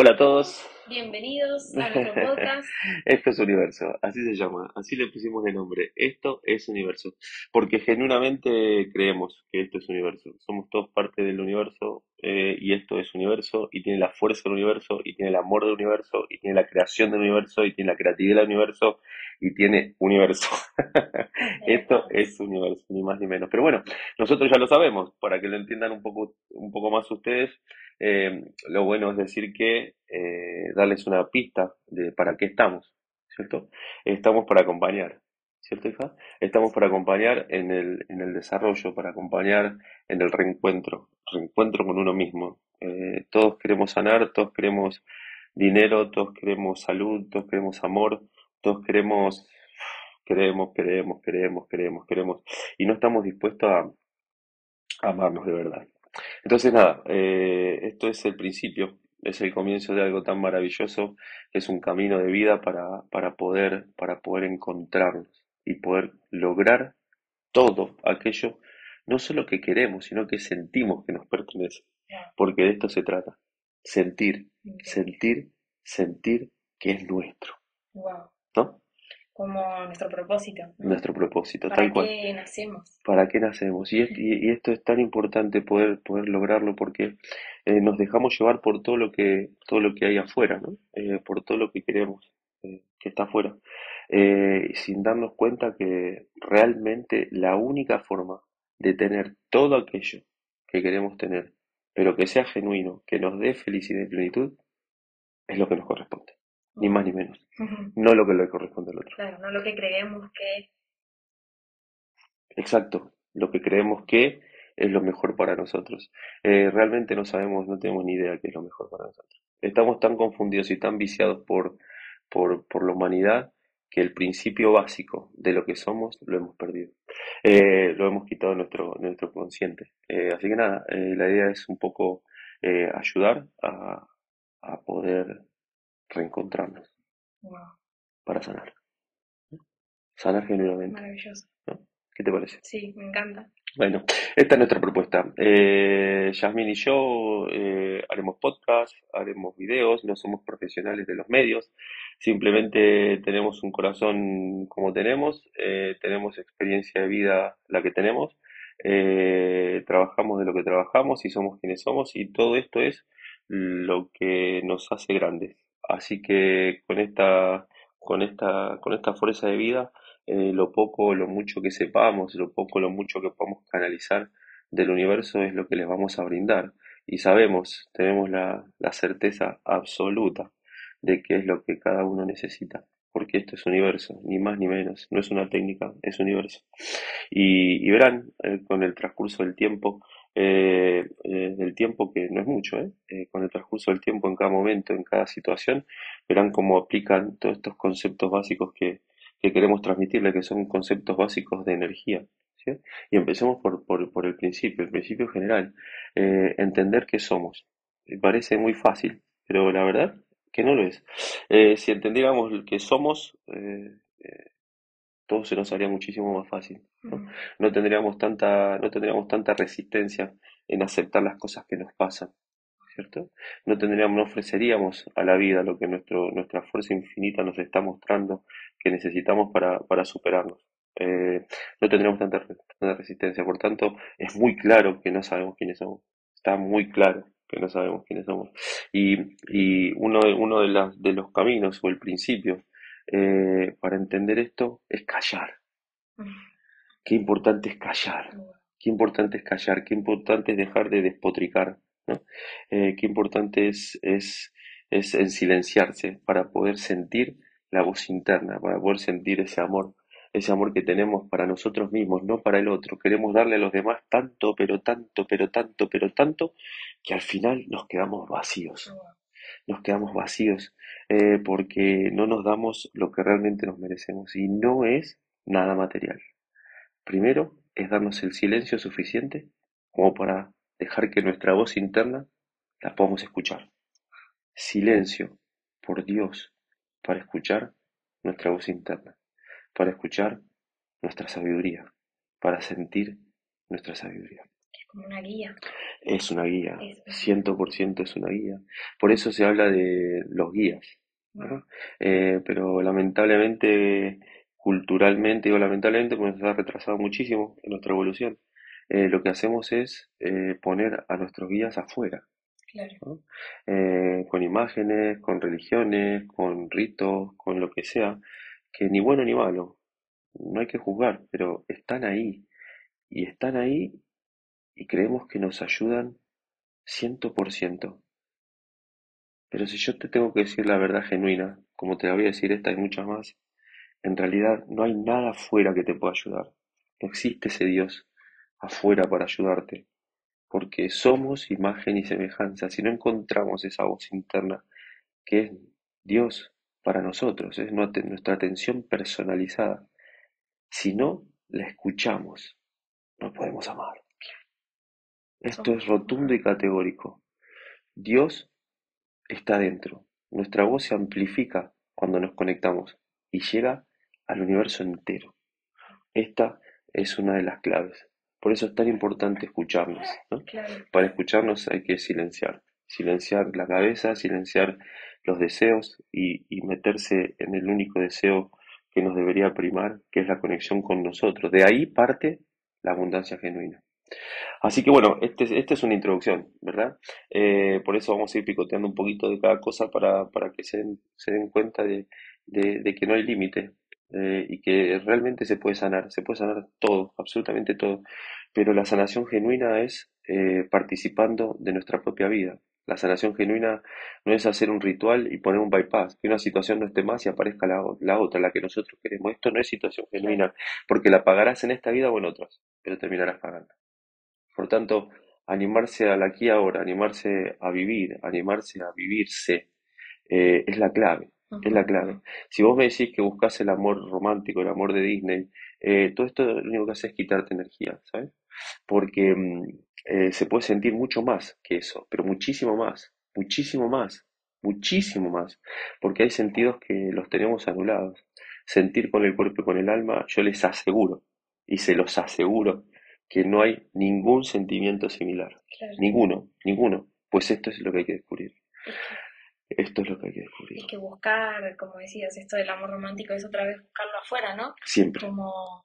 Hola a todos. Bienvenidos a nuestro podcast. Esto es Universo, así se llama, así le pusimos de nombre. Esto es Universo, porque genuinamente creemos que esto es Universo. Somos todos parte del universo eh, y esto es Universo y tiene la fuerza del universo y tiene el amor del universo y tiene la creación del universo y tiene la creatividad del universo y tiene Universo. esto es Universo, ni más ni menos. Pero bueno, nosotros ya lo sabemos, para que lo entiendan un poco, un poco más ustedes. Eh, lo bueno es decir que eh, darles una pista de para qué estamos, ¿cierto? Estamos para acompañar, ¿cierto, hija? Estamos para acompañar en el, en el desarrollo, para acompañar en el reencuentro, reencuentro con uno mismo. Eh, todos queremos sanar, todos queremos dinero, todos queremos salud, todos queremos amor, todos queremos, queremos, queremos, queremos, queremos, queremos, y no estamos dispuestos a amarnos de verdad. Entonces, nada, eh, esto es el principio, es el comienzo de algo tan maravilloso, es un camino de vida para, para, poder, para poder encontrarnos y poder lograr todo aquello, no solo que queremos, sino que sentimos que nos pertenece, porque de esto se trata, sentir, sentir, sentir que es nuestro. ¿No? Como nuestro propósito. Nuestro propósito, ¿Para qué nacemos? ¿Para qué nacemos? Y, y, esto es tan importante poder, poder lograrlo porque eh, nos dejamos llevar por todo lo que, todo lo que hay afuera, ¿no? Eh, por todo lo que queremos eh, que está afuera. sin darnos cuenta que realmente la única forma de tener todo aquello que queremos tener, pero que sea genuino, que nos dé felicidad y plenitud, es lo que nos corresponde ni más ni menos. No lo que le corresponde al otro. Claro, no lo que creemos que. Exacto, lo que creemos que es lo mejor para nosotros. Eh, realmente no sabemos, no tenemos ni idea qué es lo mejor para nosotros. Estamos tan confundidos y tan viciados por, por, por la humanidad que el principio básico de lo que somos lo hemos perdido. Eh, lo hemos quitado de nuestro, nuestro consciente. Eh, así que nada, la idea es un poco ayudar a, a poder reencontrarnos para sanar. Sanar genuinamente. Maravilloso. ¿Qué te parece? Sí, me encanta. Bueno, esta es nuestra propuesta. Eh, Yasmin y yo eh, haremos podcast, haremos videos, no somos profesionales de los medios, simplemente tenemos un corazón como tenemos, eh, tenemos experiencia de vida la que tenemos, eh, trabajamos de lo que trabajamos y somos quienes somos y todo esto es lo que nos hace grandes. Así que con esta, con esta, con esta fuerza de vida, eh, lo poco lo mucho que sepamos, lo poco lo mucho que podamos canalizar del universo es lo que les vamos a brindar. Y sabemos, tenemos la, la certeza absoluta de qué es lo que cada uno necesita porque esto es universo, ni más ni menos, no es una técnica, es universo. Y, verán, eh, con el transcurso del tiempo, eh, eh, del tiempo que no es mucho, con el transcurso del tiempo en cada momento, en cada situación, verán cómo aplican todos estos conceptos básicos que, queremos transmitirle, que son conceptos básicos de energía. Y empecemos por, por, por, el principio, el principio general, entender qué somos. Parece muy fácil, pero la verdad que no lo es. Eh, si entendiéramos que somos, eh, eh, todo se nos haría muchísimo más fácil. ¿no? tendríamos tanta, no tendríamos tanta resistencia en aceptar las cosas que nos pasan. ¿Cierto? No tendríamos, no ofreceríamos a la vida lo que nuestro, nuestra fuerza infinita nos está mostrando que necesitamos para, para superarnos. no tendríamos tanta, tanta resistencia. Por tanto, es muy claro que no sabemos quiénes somos. Está muy claro que no sabemos quiénes somos. Y, y uno, uno de, las, de los caminos o el principio eh, para entender esto es callar. Qué importante es callar. Qué importante es callar. Qué importante es dejar de despotricar. ¿no? Eh, qué importante es, es, es en silenciarse para poder sentir la voz interna, para poder sentir ese amor ese amor que tenemos para nosotros mismos, no para el otro. Queremos darle a los demás tanto, pero tanto, pero tanto, pero tanto, que al final nos quedamos vacíos. Nos quedamos vacíos eh, porque no nos damos lo que realmente nos merecemos y no es nada material. Primero es darnos el silencio suficiente como para dejar que nuestra voz interna la podamos escuchar. Silencio, por Dios, para escuchar nuestra voz interna para escuchar nuestra sabiduría, para sentir nuestra sabiduría. Como una guía. Es una guía, ciento por ciento es una guía. Por eso se habla de los guías, ¿no? Eh, pero lamentablemente, culturalmente, digo lamentablemente, porque nos ha retrasado muchísimo en nuestra evolución. eh, lo que hacemos es eh, poner a nuestros guías afuera, Claro. ¿no? Con imágenes, con religiones, con ritos, con lo que sea, que ni bueno ni malo, no hay que juzgar, pero están ahí, y están ahí y creemos que nos ayudan ciento por ciento. Pero si yo te tengo que decir la verdad genuina, como te la voy a decir esta y muchas más, en realidad no hay nada afuera que te pueda ayudar. No existe ese Dios afuera para ayudarte, porque somos imagen y semejanza. Si no encontramos esa voz interna que es Dios para nosotros, es nuestra atención personalizada, si no la escuchamos, no podemos amar. Esto es rotundo y categórico. Dios está dentro. Nuestra voz se amplifica cuando nos conectamos y llega al universo entero. Esta es una de las claves. Por eso es tan importante escucharnos, ¿no? Claro. Para escucharnos hay que silenciar. Silenciar la cabeza, silenciar los deseos y, y meterse en el único deseo que nos debería primar, que es la conexión con nosotros. De ahí parte la abundancia genuina. Así que bueno, este, esta es una introducción, ¿verdad? Eh, por eso vamos a ir picoteando un poquito de cada cosa para, para que se den, se den cuenta de, de- de que no hay límite eh, y que realmente se puede sanar, se puede sanar todo, absolutamente todo. Pero la sanación genuina es eh, participando de nuestra propia vida. La sanación genuina no es hacer un ritual y poner un bypass, que una situación no esté más y aparezca la, la otra, la que nosotros queremos. Esto no es situación genuina, porque la pagarás en esta vida o en otras, pero terminarás pagando. Por tanto, animarse al aquí y ahora, animarse a vivir, animarse a vivirse, eh, es la clave, es la clave. Si vos me decís que buscas el amor romántico, el amor de Disney, eh, todo esto lo único que hace es quitarte energía, ¿sabes? Porque mm, eh, se puede sentir mucho más que eso, pero muchísimo más, muchísimo más, muchísimo más, porque hay sentidos que los tenemos anulados. Sentir con el cuerpo y con el alma, yo les aseguro, y se los aseguro, que no hay ningún sentimiento similar. Claro. Ninguno, ninguno. Pues esto es lo que hay que descubrir. Es Esto es lo que hay que descubrir. es que buscar, como decías, esto del amor romántico es otra vez buscarlo afuera, ¿no? Siempre. Como,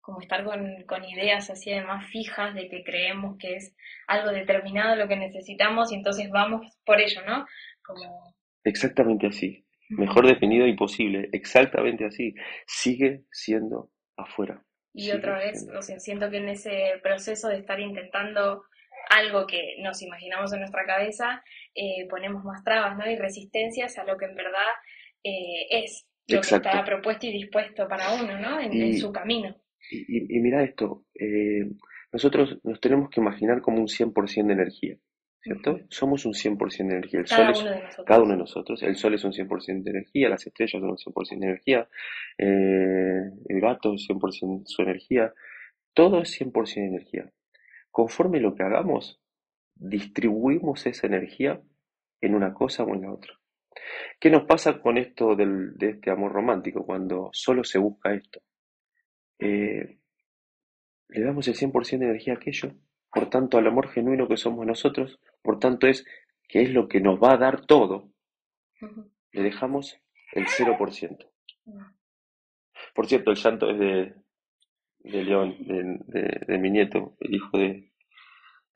como estar con, con ideas así además fijas de que creemos que es algo determinado lo que necesitamos y entonces vamos por ello, ¿no? Como... Exactamente así. Mejor definido imposible. Exactamente así. Sigue siendo afuera. Y otra vez, o sea, siento que en ese proceso de estar intentando algo que nos imaginamos en nuestra cabeza, eh, ponemos más trabas, ¿no? Y resistencias a lo que en verdad eh, es lo Exacto. que está propuesto y dispuesto para uno, ¿no? En, su camino. Y, y- y mira esto, eh, nosotros nos tenemos que imaginar como un 100% de energía, ¿cierto? Somos un 100% de energía. El Cada sol es uno de nosotros. cada uno de nosotros. El sol es un 100% de energía, las estrellas son un 100% de energía, eh, el gato es 100% su energía. Todo es 100% de energía. Conforme lo que hagamos, distribuimos esa energía en una cosa o en la otra. ¿Qué nos pasa con esto del, de este amor romántico cuando solo se busca esto? Eh, le damos el 100% de energía a aquello, por tanto al amor genuino que somos nosotros, por tanto es que es lo que nos va a dar todo, le dejamos el 0%. Ujú. Por cierto, el llanto es de, de León, de, de- de mi nieto, el hijo de,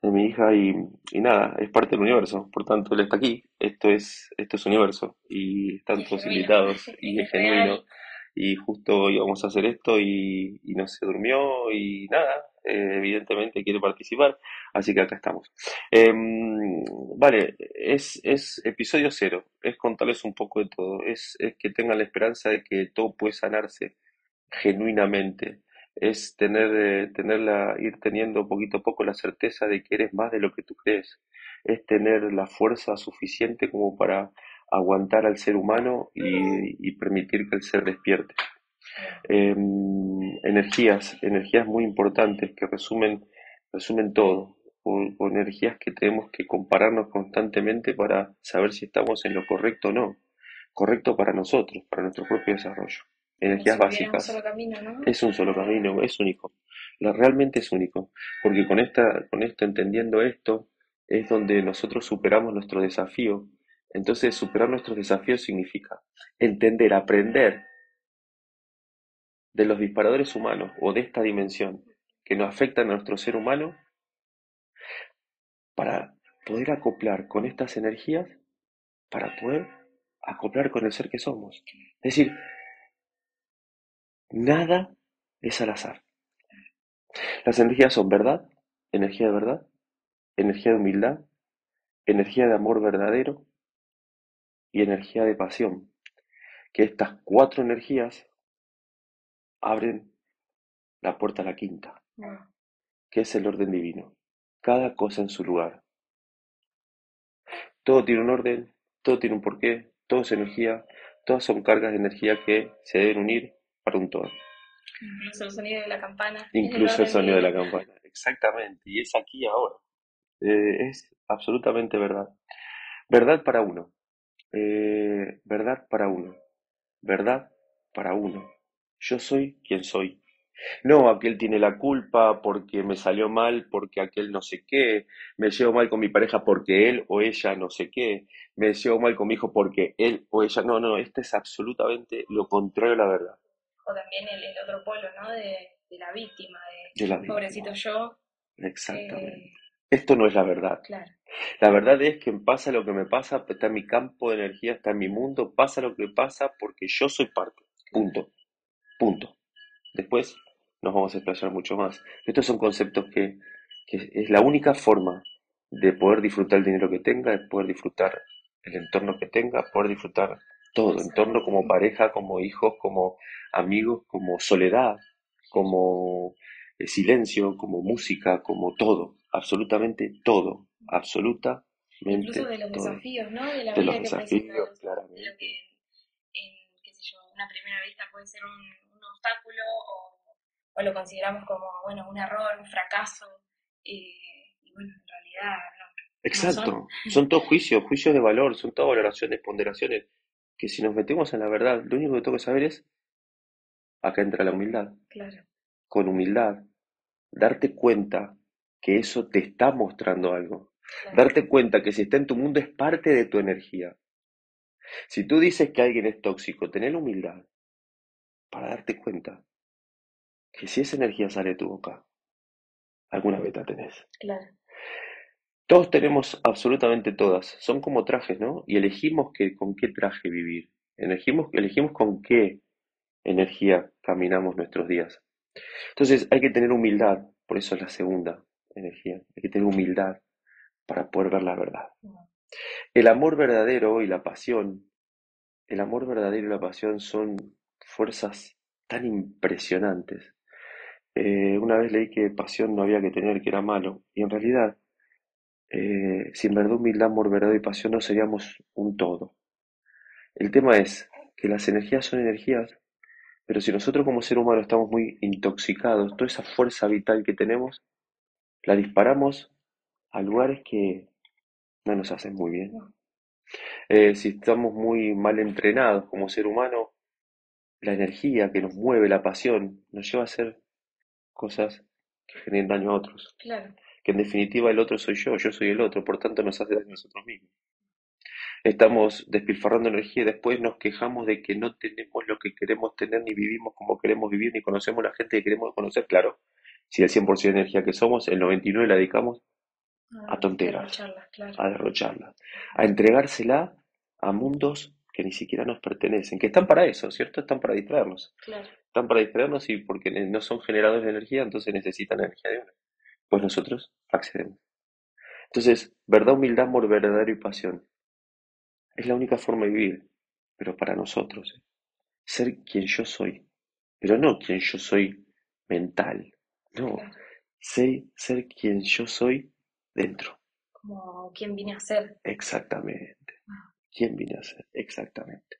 de mi hija, y, y nada, es parte del universo, por tanto él está aquí, esto es, esto es universo, y están es todos invitados, y es genuino, y justo íbamos a hacer esto, y, y no se durmió, y nada, eh, evidentemente quiere participar, así que acá estamos. Em, vale, es, es episodio cero, es contarles un poco de todo, es, es que tengan la esperanza de que todo puede sanarse genuinamente, es tener, eh, tenerla, ir teniendo poquito a poco la certeza de que eres más de lo que tú crees, es tener la fuerza suficiente como para aguantar al ser humano y, y permitir que el ser despierte. Em, energías, energías muy importantes que resumen, resumen todo, o, o energías que tenemos que compararnos constantemente para saber si estamos en lo correcto o no, correcto para nosotros, para nuestro propio desarrollo. Energías si un básicas. solo camino, ¿no? Es un solo camino, es único. La, realmente es único. Porque con, esta, con esto, entendiendo esto, es donde nosotros superamos nuestro desafío. Entonces, superar nuestros desafíos significa entender, aprender de los disparadores humanos o de esta dimensión que nos afectan a nuestro ser humano para poder acoplar con estas energías, para poder acoplar con el ser que somos. Es decir, nada es al azar. Las energías son verdad, energía de verdad, energía de humildad, energía de amor verdadero y energía de pasión. Que estas cuatro energías abren la puerta a la quinta, que es el orden divino. Cada cosa en su lugar. Todo tiene un orden, todo tiene un porqué, todo es energía, todas son cargas de energía que se deben unir para un todo. Incluso el sonido de la campana. Incluso el, sonido de la campana, exactamente. Y es aquí ahora. Eh, es absolutamente verdad. Verdad para uno. Eh, verdad para uno. Verdad para uno. Yo soy quien soy. No, aquel tiene la culpa porque me salió mal, porque aquel no sé qué, me llevo mal con mi pareja porque él o ella no sé qué, me llevo mal con mi hijo porque él o ella, no, no, esto es absolutamente lo contrario a la verdad. O también el, otro polo, ¿no? De, la víctima, de, pobrecito yo. Exactamente. Eh, esto no es la verdad. Claro. La verdad es que pasa lo que me pasa, está en mi campo de energía, está en mi mundo, pasa lo que pasa porque yo soy parte. Punto. Punto. Después nos vamos a explayar mucho más. Estos son conceptos que, es la única forma de poder disfrutar el dinero que tenga, de poder disfrutar el entorno que tenga, poder disfrutar todo, entorno como pareja, como hijos, como amigos, como soledad, como eh, silencio, como música, como todo, absolutamente todo, absolutamente. Incluso de los desafíos, ¿no? De la vida los que desafíos, claramente. De lo que en, qué sé yo, una primera vista puede ser un obstáculo o o lo consideramos como, bueno, un error, un fracaso, y bueno, en realidad no. Exacto, son. todos juicios, juicios de valor, son todas valoraciones, ponderaciones, que si nos metemos en la verdad, lo único que tengo que saber es, acá entra la humildad. Claro. Con humildad, darte cuenta que eso te está mostrando algo. Darte cuenta que si está en tu mundo es parte de tu energía. Si tú dices que alguien es tóxico, tener humildad para darte cuenta que si esa energía sale de tu boca, alguna beta tenés. Claro. Todos tenemos, absolutamente todas, son como trajes, ¿no? Y elegimos que, con qué traje vivir. Elegimos, elegimos con qué energía caminamos nuestros días. Entonces hay que tener humildad, por eso es la segunda energía, hay que tener humildad para poder ver la verdad. El amor verdadero y la pasión, el amor verdadero y la pasión son fuerzas tan impresionantes eh, una vez leí que pasión no había que tener, que era malo, y en realidad, eh, sin verdad, humildad, amor, verdad y pasión no seríamos un todo. El tema es que las energías son energías, pero si nosotros como ser humano estamos muy intoxicados, toda esa fuerza vital que tenemos, la disparamos a lugares que no nos hacen muy bien. Eh, si estamos muy mal entrenados como ser humano, la energía que nos mueve, la pasión, nos lleva a ser cosas que generen daño a otros. Claro. Que en definitiva el otro soy yo, yo soy el otro, por tanto nos hace daño a nosotros mismos. Estamos despilfarrando energía y después nos quejamos de que no tenemos lo que queremos tener, ni vivimos como queremos vivir, ni conocemos la gente que queremos conocer. Claro, si el 100% de energía que somos, el 99% la dedicamos a tonteras, a derrocharla, a entregársela a mundos que ni siquiera nos pertenecen, que están para eso, ¿cierto? Están para distraernos. Claro están para distraernos y porque no son generadores de energía, entonces necesitan energía de una. Pues nosotros accedemos. Entonces, verdad, humildad, amor verdadero y pasión. Es la única forma de vivir, pero para nosotros. ¿eh? Ser quien yo soy, pero no quien yo soy mental, no. Ser, ser quien yo soy dentro. Como quien vine a ser. Exactamente. ¿Quién vine a ser? Exactamente.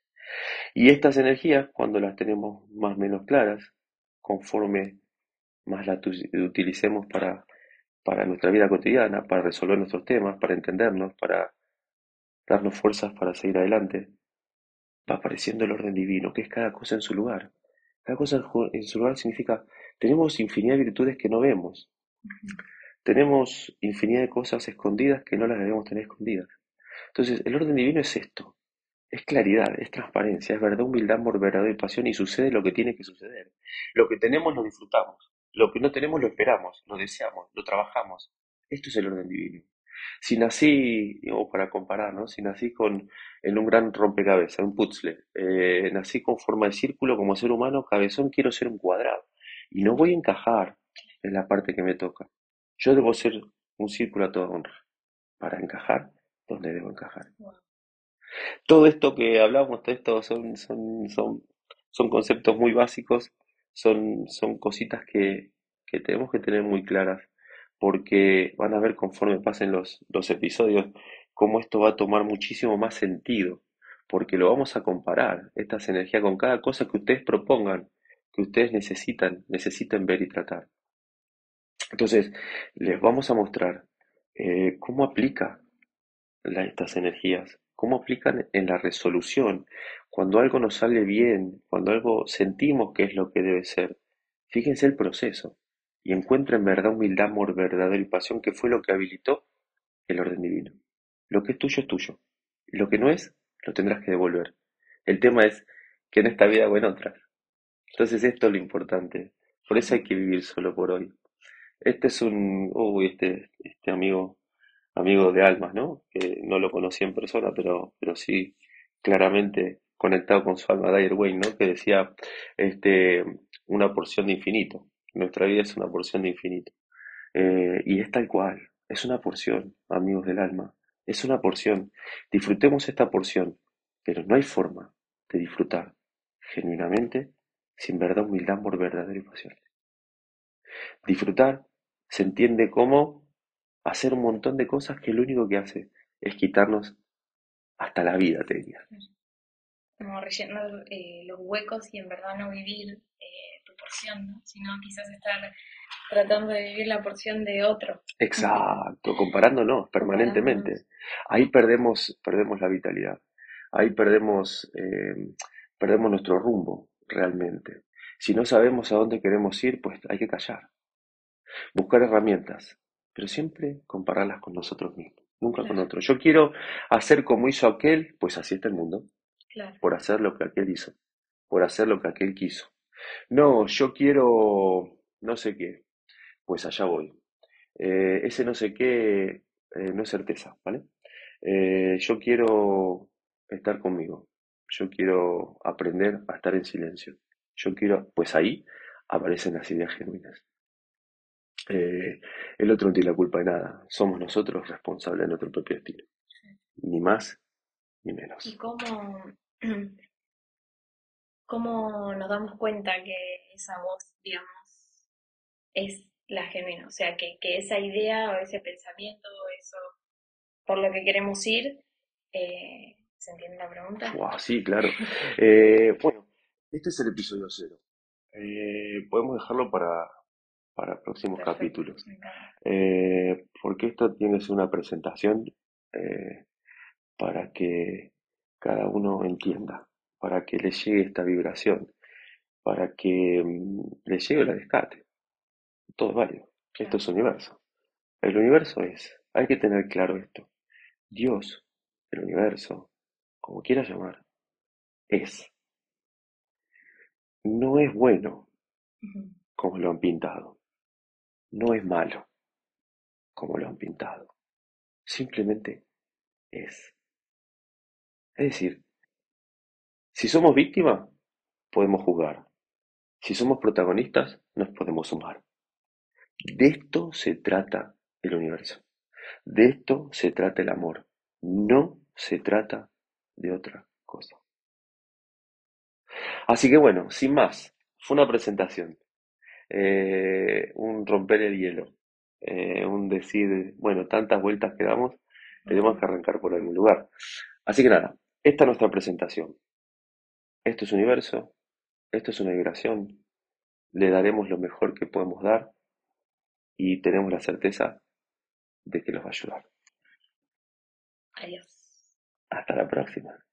Y estas energías, cuando las tenemos más o menos claras, conforme más las utilicemos para, para nuestra vida cotidiana, para resolver nuestros temas, para entendernos, para darnos fuerzas para seguir adelante, va apareciendo el orden divino, que es cada cosa en su lugar. Cada cosa en su lugar significa tenemos infinidad de virtudes que no vemos. Tenemos infinidad de cosas escondidas que no las debemos tener escondidas. Entonces, el orden divino es esto. Es claridad, es transparencia, es verdad, humildad, amor, verdad y pasión y sucede lo que tiene que suceder. Lo que tenemos lo disfrutamos, lo que no tenemos lo esperamos, lo deseamos, lo trabajamos. Esto es el orden divino. Si nací, o para comparar, ¿no? si nací con, en un gran rompecabezas, un puzzle, eh, nací con forma de círculo como ser humano, cabezón, quiero ser un cuadrado. Y no voy a encajar en la parte que me toca. Yo debo ser un círculo a toda honra para encajar donde debo encajar. Todo esto que hablamos, todo esto son, son, son, son conceptos muy básicos, son, son cositas que, que tenemos que tener muy claras porque van a ver conforme pasen los, los episodios cómo esto va a tomar muchísimo más sentido, porque lo vamos a comparar, estas energías, con cada cosa que ustedes propongan, que ustedes necesitan, necesiten ver y tratar. Entonces, les vamos a mostrar eh, cómo aplica estas energías, cómo aplican en la resolución, cuando algo nos sale bien, cuando algo sentimos que es lo que debe ser. Fíjense el proceso y encuentra en verdad humildad, amor verdadero y pasión, que fue lo que habilitó el orden divino. Lo que es tuyo es tuyo, lo que no es, lo tendrás que devolver. El tema es que en esta vida o en otras. Entonces esto es lo importante. Por eso hay que vivir solo por hoy. Este es un, uy, este, este amigo, amigo de almas, ¿no? Que no lo conocí en persona, pero, pero sí claramente conectado con su alma, Dyer Wayne, ¿no? Que decía, este, una porción de infinito. Nuestra vida es una porción de infinito. Eh, y es tal cual, es una porción, amigos del alma, es una porción. Disfrutemos esta porción, pero no hay forma de disfrutar genuinamente sin verdad, humildad, amor verdadero y pasión. Disfrutar se entiende como hacer un montón de cosas que lo único que hace es quitarnos hasta la vida, te diría. Como rellenar eh, los huecos y en verdad no vivir eh, porción, sino quizás estar tratando de vivir la porción de otro. Exacto, comparándonos permanentemente. Ahí perdemos, perdemos la vitalidad, ahí perdemos, eh, perdemos nuestro rumbo realmente. Si no sabemos a dónde queremos ir, pues hay que callar, buscar herramientas, pero siempre compararlas con nosotros mismos, nunca con otros. Yo quiero hacer como hizo aquel, pues así está el mundo, por hacer lo que aquel hizo, por hacer lo que aquel quiso. No, yo quiero no sé qué. Pues allá voy. Eh, ese no sé qué eh, no es certeza, ¿vale? Eh, yo quiero estar conmigo. Yo quiero aprender a estar en silencio. Yo quiero, pues ahí aparecen las ideas genuinas. El otro no tiene la culpa de nada. Somos nosotros responsables de nuestro propio destino. Ni más ni menos. ¿Y cómo ¿cómo nos damos cuenta que esa voz, digamos, es la genuina? O sea, que, esa idea o ese pensamiento eso por lo que queremos ir, eh, ¿se entiende la pregunta? sí, claro. Eh, bueno, este es el episodio cero. Eh, podemos dejarlo para, para próximos capítulos. porque esto tiene que ser una presentación para que cada uno entienda para que le llegue esta vibración, para que mm, le llegue la descate. Todo es válido. Esto es universo. El universo es, hay que tener claro esto. Dios, el universo, como quieras llamar, es. No es bueno como lo han pintado. No es malo como lo han pintado. Simplemente es. Es decir, si somos víctimas, podemos jugar. Si somos protagonistas, nos podemos sumar. De esto se trata el universo. De esto se trata el amor. No se trata de otra cosa. Así que bueno, sin más, fue una presentación, eh, un romper el hielo, eh, un decir, bueno, tantas vueltas que damos, tenemos que arrancar por algún lugar. Así que nada, esta es nuestra presentación. Esto es universo, esto es una vibración, le daremos lo mejor que podemos dar y tenemos la certeza de que los va a ayudar. Adiós. Hasta la próxima.